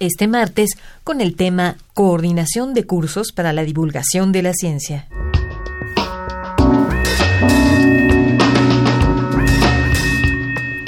Este martes con el tema Coordinación de cursos para la divulgación de la ciencia.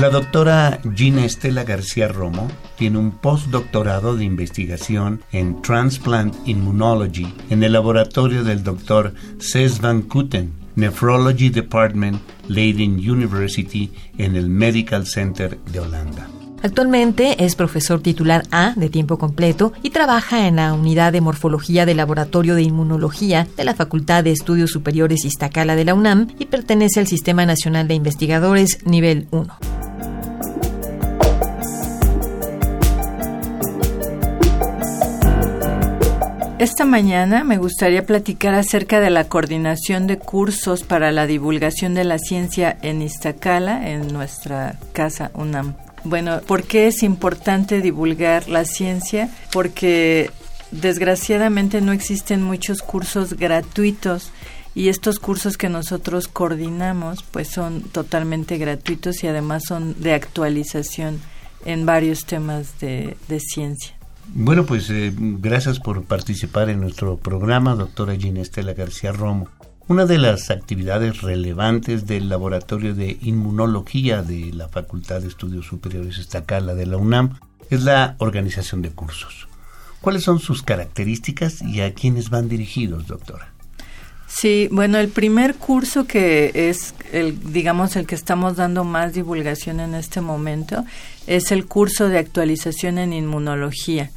La doctora Gina Estela García Romo tiene un postdoctorado de investigación en Transplant Immunology en el laboratorio del doctor Ces van Kuten, Nephrology Department, Leiden University, en el Medical Center de Holanda. Actualmente es profesor titular A de tiempo completo y trabaja en la unidad de morfología del Laboratorio de Inmunología de la Facultad de Estudios Superiores Iztacala de la UNAM y pertenece al Sistema Nacional de Investigadores Nivel 1. Esta mañana me gustaría platicar acerca de la coordinación de cursos para la divulgación de la ciencia en Iztacala, en nuestra casa UNAM. Bueno, ¿por qué es importante divulgar la ciencia? Porque desgraciadamente no existen muchos cursos gratuitos y estos cursos que nosotros coordinamos pues son totalmente gratuitos y además son de actualización en varios temas de, ciencia. Bueno, pues eh, gracias por participar en nuestro programa, doctora Gina Estela García Romo. Una de las actividades relevantes del Laboratorio de Inmunología de la Facultad de Estudios Superiores Estacala de la UNAM es la organización de cursos. ¿Cuáles son sus características y a quiénes van dirigidos, doctora? Sí, bueno, el primer curso que es el digamos el que estamos dando más divulgación en este momento es el curso de actualización en inmunología.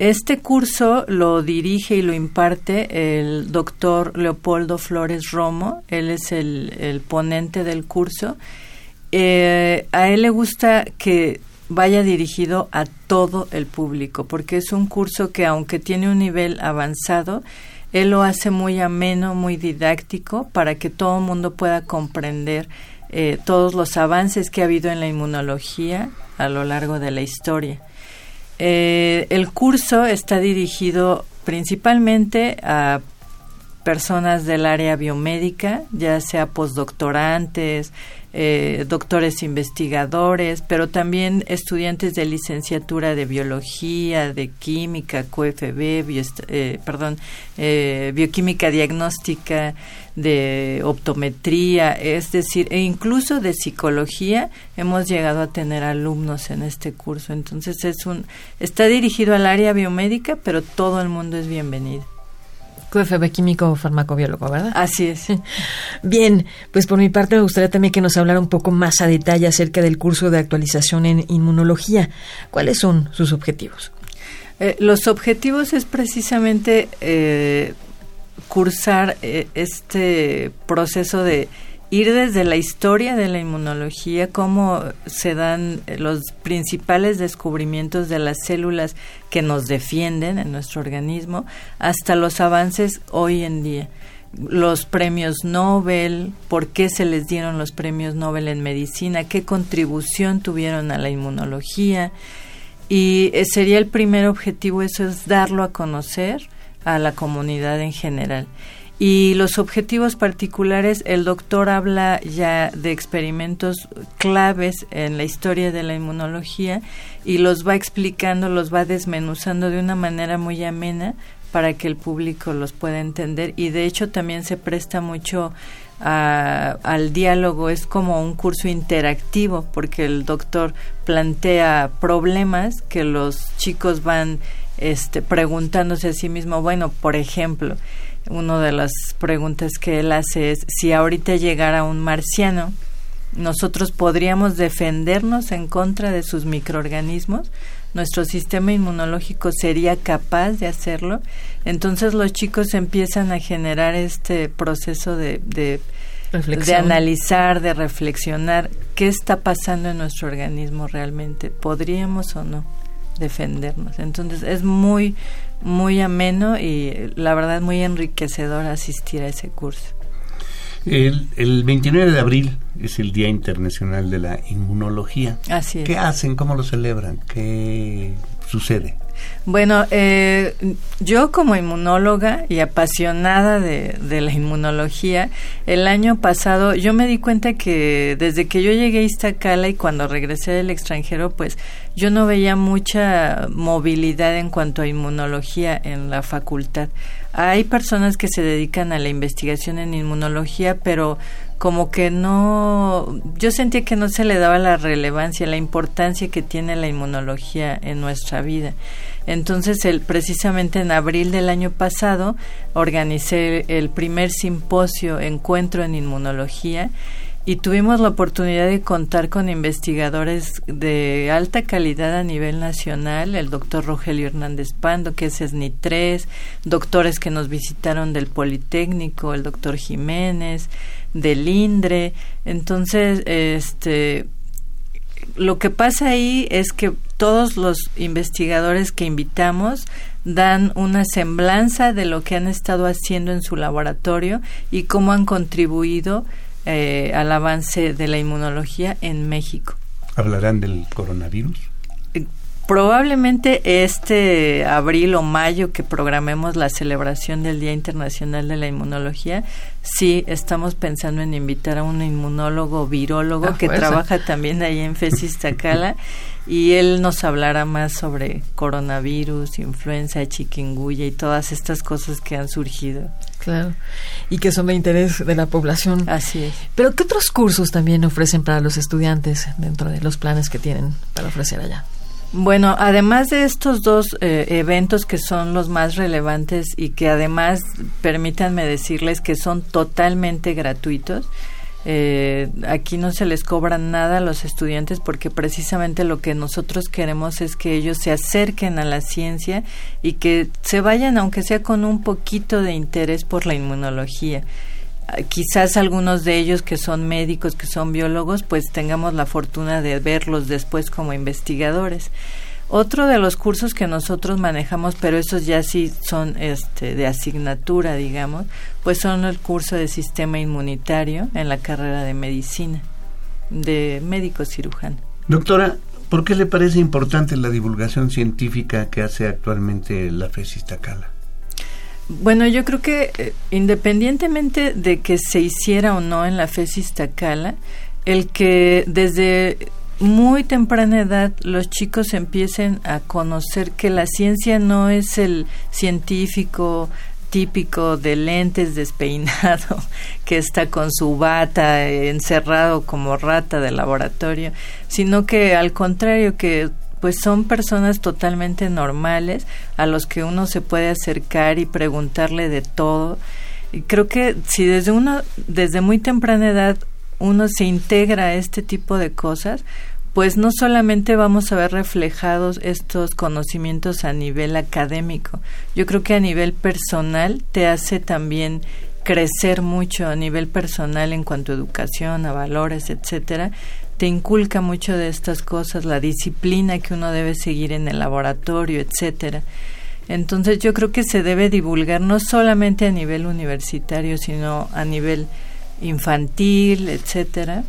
Este curso lo dirige y lo imparte el doctor Leopoldo Flores Romo, él es el, ponente del curso. Eh, a él le gusta que vaya dirigido a todo el público, porque es un curso que aunque tiene un nivel avanzado, él lo hace muy ameno, muy didáctico, para que todo el mundo pueda comprender eh, todos los avances que ha habido en la inmunología a lo largo de la historia. Eh, el curso está dirigido principalmente a personas del área biomédica, ya sea postdoctorantes, eh, doctores investigadores, pero también estudiantes de licenciatura de biología, de química, QFB, eh, perdón, eh, bioquímica diagnóstica, de optometría, es decir, e incluso de psicología hemos llegado a tener alumnos en este curso. Entonces es un está dirigido al área biomédica, pero todo el mundo es bienvenido. QFB químico farmacobiólogo, ¿verdad? Así es. Bien, pues por mi parte me gustaría también que nos hablara un poco más a detalle acerca del curso de actualización en inmunología. ¿Cuáles son sus objetivos? Eh, los objetivos es precisamente eh, cursar eh, este proceso de ir desde la historia de la inmunología, cómo se dan los principales descubrimientos de las células que nos defienden en nuestro organismo, hasta los avances hoy en día. Los premios Nobel, por qué se les dieron los premios Nobel en medicina, qué contribución tuvieron a la inmunología. Y eh, sería el primer objetivo, eso es darlo a conocer a la comunidad en general. Y los objetivos particulares, el doctor habla ya de experimentos claves en la historia de la inmunología y los va explicando, los va desmenuzando de una manera muy amena para que el público los pueda entender. Y de hecho también se presta mucho al diálogo, es como un curso interactivo porque el doctor plantea problemas que los chicos van este, preguntándose a sí mismo, bueno, por ejemplo, una de las preguntas que él hace es si ahorita llegara un marciano, nosotros podríamos defendernos en contra de sus microorganismos, nuestro sistema inmunológico sería capaz de hacerlo, entonces los chicos empiezan a generar este proceso de, de, de analizar, de reflexionar qué está pasando en nuestro organismo realmente, podríamos o no defendernos. Entonces es muy muy ameno y la verdad muy enriquecedor asistir a ese curso. El, el 29 de abril es el Día Internacional de la Inmunología. Así es. ¿Qué hacen? ¿Cómo lo celebran? ¿Qué sucede? Bueno, eh, yo como inmunóloga y apasionada de, de, la inmunología, el año pasado yo me di cuenta que desde que yo llegué a Iztacala y cuando regresé del extranjero, pues yo no veía mucha movilidad en cuanto a inmunología en la facultad. Hay personas que se dedican a la investigación en inmunología, pero como que no, yo sentía que no se le daba la relevancia, la importancia que tiene la inmunología en nuestra vida. Entonces, el, precisamente en abril del año pasado, organicé el primer simposio Encuentro en Inmunología y tuvimos la oportunidad de contar con investigadores de alta calidad a nivel nacional, el doctor Rogelio Hernández Pando, que es SNI3, doctores que nos visitaron del Politécnico, el doctor Jiménez, del INDRE. Entonces, este, lo que pasa ahí es que todos los investigadores que invitamos dan una semblanza de lo que han estado haciendo en su laboratorio y cómo han contribuido eh, al avance de la inmunología en México. ¿Hablarán del coronavirus? Eh, probablemente este abril o mayo que programemos la celebración del Día Internacional de la Inmunología, sí estamos pensando en invitar a un inmunólogo virólogo ah, que trabaja también ahí en FESIS Tacala y él nos hablará más sobre coronavirus, influenza, chikungunya y todas estas cosas que han surgido. Claro, y que son de interés de la población. Así es. Pero ¿qué otros cursos también ofrecen para los estudiantes dentro de los planes que tienen para ofrecer allá? Bueno, además de estos dos eh, eventos que son los más relevantes y que además, permítanme decirles que son totalmente gratuitos, eh, aquí no se les cobra nada a los estudiantes porque precisamente lo que nosotros queremos es que ellos se acerquen a la ciencia y que se vayan, aunque sea con un poquito de interés por la inmunología. Ah, quizás algunos de ellos que son médicos, que son biólogos, pues tengamos la fortuna de verlos después como investigadores. Otro de los cursos que nosotros manejamos, pero esos ya sí son este, de asignatura, digamos, pues son el curso de sistema inmunitario en la carrera de medicina, de médico cirujano. Doctora, ¿por qué le parece importante la divulgación científica que hace actualmente la FESIS Tacala? Bueno, yo creo que eh, independientemente de que se hiciera o no en la FESIS Tacala, el que desde muy temprana edad los chicos empiecen a conocer que la ciencia no es el científico típico de lentes despeinado que está con su bata encerrado como rata de laboratorio, sino que al contrario que pues son personas totalmente normales a los que uno se puede acercar y preguntarle de todo. Y creo que si desde uno desde muy temprana edad uno se integra a este tipo de cosas, pues no solamente vamos a ver reflejados estos conocimientos a nivel académico, yo creo que a nivel personal te hace también crecer mucho a nivel personal en cuanto a educación, a valores, etcétera, te inculca mucho de estas cosas, la disciplina que uno debe seguir en el laboratorio, etcétera. Entonces yo creo que se debe divulgar no solamente a nivel universitario, sino a nivel infantil, etcétera.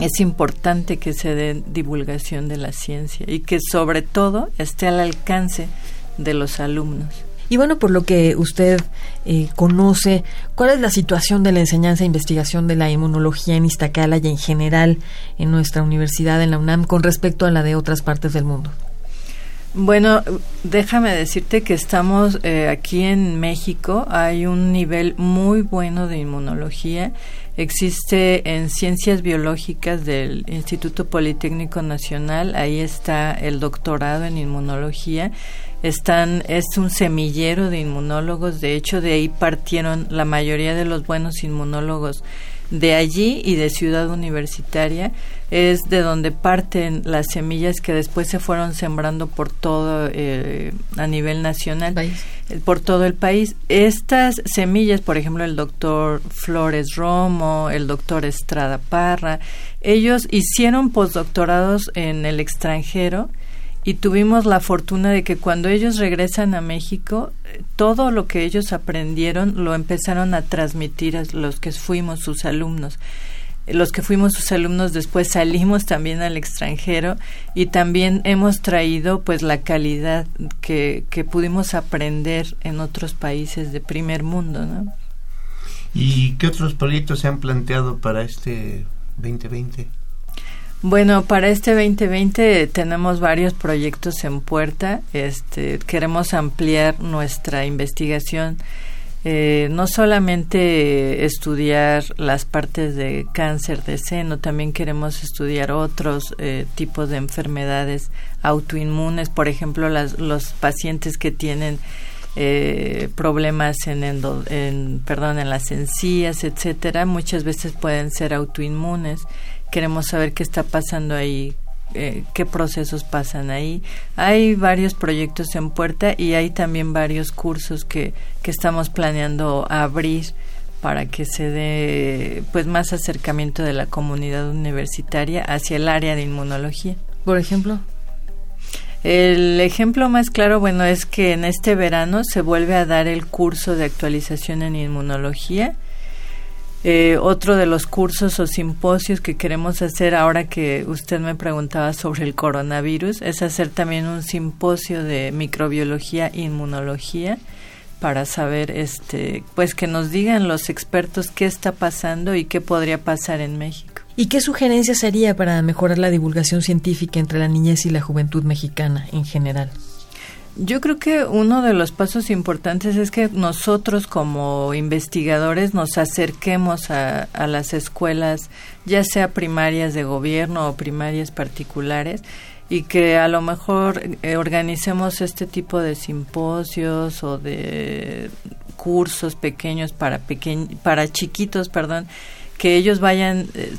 Es importante que se dé divulgación de la ciencia y que sobre todo esté al alcance de los alumnos. Y bueno, por lo que usted eh, conoce, ¿cuál es la situación de la enseñanza e investigación de la inmunología en Iztacala y en general en nuestra universidad, en la UNAM, con respecto a la de otras partes del mundo? Bueno, déjame decirte que estamos eh, aquí en México, hay un nivel muy bueno de inmunología. Existe en ciencias biológicas del Instituto Politécnico Nacional, ahí está el doctorado en inmunología. Están, es un semillero de inmunólogos, de hecho de ahí partieron la mayoría de los buenos inmunólogos de allí y de Ciudad Universitaria es de donde parten las semillas que después se fueron sembrando por todo eh, a nivel nacional eh, por todo el país. Estas semillas por ejemplo el doctor Flores Romo el doctor Estrada Parra ellos hicieron postdoctorados en el extranjero y tuvimos la fortuna de que cuando ellos regresan a México, todo lo que ellos aprendieron lo empezaron a transmitir a los que fuimos sus alumnos los que fuimos sus alumnos después salimos también al extranjero y también hemos traído pues la calidad que, que pudimos aprender en otros países de primer mundo, ¿no? ¿Y qué otros proyectos se han planteado para este 2020? Bueno, para este 2020 tenemos varios proyectos en puerta. Este, queremos ampliar nuestra investigación eh, no solamente estudiar las partes de cáncer de seno, también queremos estudiar otros eh, tipos de enfermedades autoinmunes, por ejemplo, las, los pacientes que tienen eh, problemas en, en, perdón, en las encías, etcétera, muchas veces pueden ser autoinmunes. Queremos saber qué está pasando ahí eh, qué procesos pasan ahí. Hay varios proyectos en puerta y hay también varios cursos que, que estamos planeando abrir para que se dé pues más acercamiento de la comunidad universitaria hacia el área de inmunología. Por ejemplo, el ejemplo más claro, bueno, es que en este verano se vuelve a dar el curso de actualización en inmunología eh, otro de los cursos o simposios que queremos hacer ahora que usted me preguntaba sobre el coronavirus es hacer también un simposio de microbiología e inmunología para saber este pues que nos digan los expertos qué está pasando y qué podría pasar en México. ¿Y qué sugerencias haría para mejorar la divulgación científica entre la niñez y la juventud mexicana en general? Yo creo que uno de los pasos importantes es que nosotros como investigadores nos acerquemos a, las escuelas, ya sea primarias de gobierno o primarias particulares, y que a lo mejor eh, organicemos este tipo de simposios o de cursos pequeños para para chiquitos, perdón, que ellos vayan eh,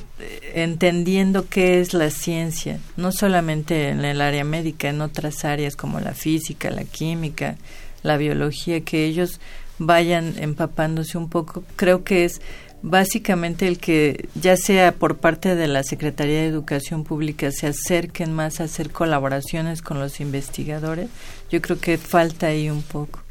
entendiendo qué es la ciencia, no solamente en el área médica, en otras áreas como la física, la química, la biología, que ellos vayan empapándose un poco. Creo que es básicamente el que ya sea por parte de la Secretaría de Educación Pública se acerquen más a hacer colaboraciones con los investigadores. Yo creo que falta ahí un poco.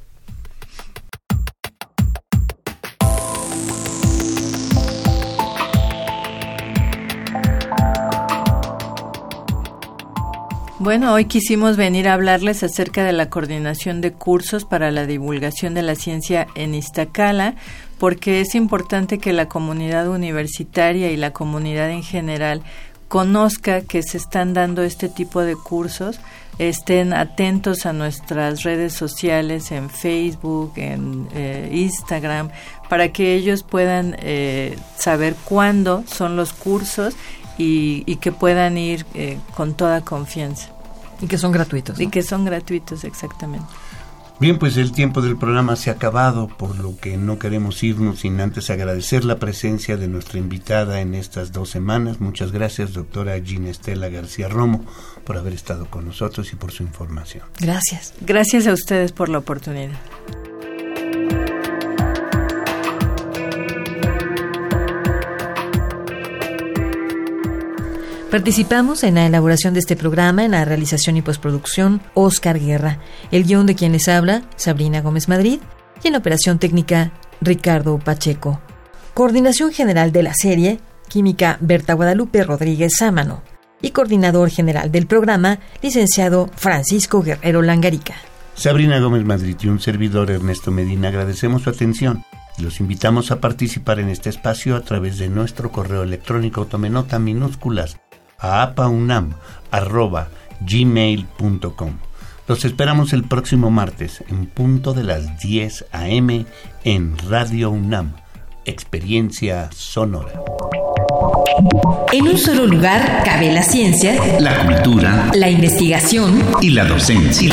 Bueno, hoy quisimos venir a hablarles acerca de la coordinación de cursos para la divulgación de la ciencia en Iztacala, porque es importante que la comunidad universitaria y la comunidad en general conozca que se están dando este tipo de cursos, estén atentos a nuestras redes sociales en Facebook, en eh, Instagram, para que ellos puedan eh, saber cuándo son los cursos y, que puedan ir eh, con toda confianza. Y que son gratuitos. Y que son gratuitos, exactamente. Bien, pues el tiempo del programa se ha acabado, por lo que no queremos irnos sin antes agradecer la presencia de nuestra invitada en estas dos semanas. Muchas gracias, doctora Gina Estela García Romo, por haber estado con nosotros y por su información. Gracias. Gracias a ustedes por la oportunidad. Participamos en la elaboración de este programa, en la realización y postproducción, Oscar Guerra, el guion de quienes habla, Sabrina Gómez Madrid, y en operación técnica, Ricardo Pacheco. Coordinación general de la serie, Química Berta Guadalupe Rodríguez Sámano. Y coordinador general del programa, licenciado Francisco Guerrero Langarica. Sabrina Gómez Madrid y un servidor Ernesto Medina agradecemos su atención los invitamos a participar en este espacio a través de nuestro correo electrónico tomenota minúsculas a apaunam.gmail.com. Los esperamos el próximo martes en punto de las 10 a.m. en Radio UNAM. Experiencia sonora. En un solo lugar cabe la ciencia, la cultura, la investigación y la docencia.